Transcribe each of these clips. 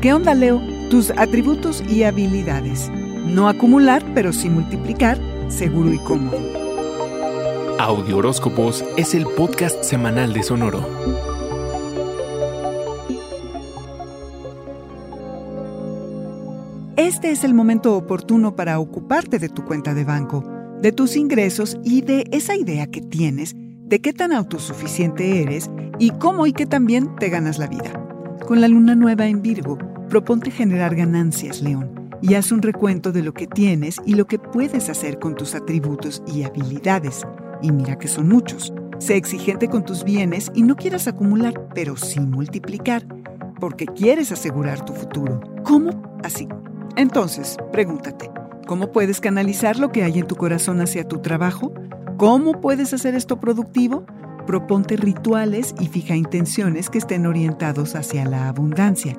¿Qué onda, Leo? Tus atributos y habilidades. No acumular, pero sí multiplicar, seguro y cómodo. Audio Horóscopos es el podcast semanal de Sonoro. Este es el momento oportuno para ocuparte de tu cuenta de banco, de tus ingresos y de esa idea que tienes de qué tan autosuficiente eres y cómo y qué también te ganas la vida. Con la luna nueva en Virgo, proponte generar ganancias, León, y haz un recuento de lo que tienes y lo que puedes hacer con tus atributos y habilidades. Y mira que son muchos. Sé exigente con tus bienes y no quieras acumular, pero sí multiplicar, porque quieres asegurar tu futuro. ¿Cómo? Así. Entonces, pregúntate, ¿cómo puedes canalizar lo que hay en tu corazón hacia tu trabajo? ¿Cómo puedes hacer esto productivo? proponte rituales y fija intenciones que estén orientados hacia la abundancia.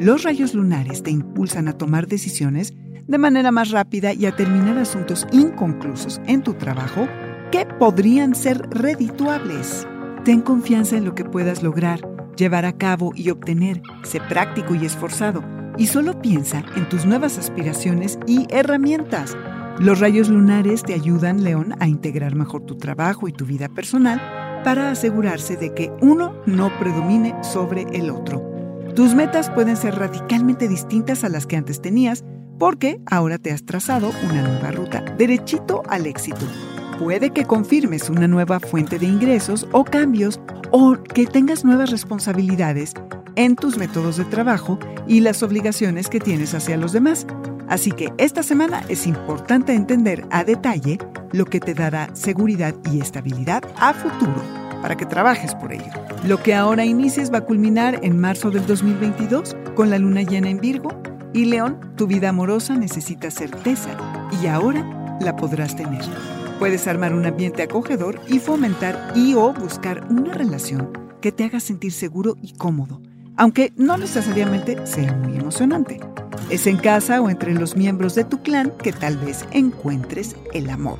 Los rayos lunares te impulsan a tomar decisiones de manera más rápida y a terminar asuntos inconclusos en tu trabajo que podrían ser redituables. Ten confianza en lo que puedas lograr, llevar a cabo y obtener. Sé práctico y esforzado y solo piensa en tus nuevas aspiraciones y herramientas. Los rayos lunares te ayudan, León, a integrar mejor tu trabajo y tu vida personal para asegurarse de que uno no predomine sobre el otro. Tus metas pueden ser radicalmente distintas a las que antes tenías porque ahora te has trazado una nueva ruta, derechito al éxito. Puede que confirmes una nueva fuente de ingresos o cambios o que tengas nuevas responsabilidades en tus métodos de trabajo y las obligaciones que tienes hacia los demás. Así que esta semana es importante entender a detalle lo que te dará seguridad y estabilidad a futuro para que trabajes por ello. Lo que ahora inicies va a culminar en marzo del 2022 con la luna llena en Virgo y León, tu vida amorosa necesita certeza y ahora la podrás tener. Puedes armar un ambiente acogedor y fomentar y o buscar una relación que te haga sentir seguro y cómodo, aunque no necesariamente sea muy emocionante. Es en casa o entre los miembros de tu clan que tal vez encuentres el amor.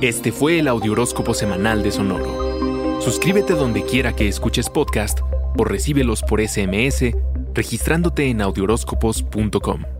Este fue el Audioróscopo Semanal de Sonoro. Suscríbete donde quiera que escuches podcast o recíbelos por SMS registrándote en audioróscopos.com.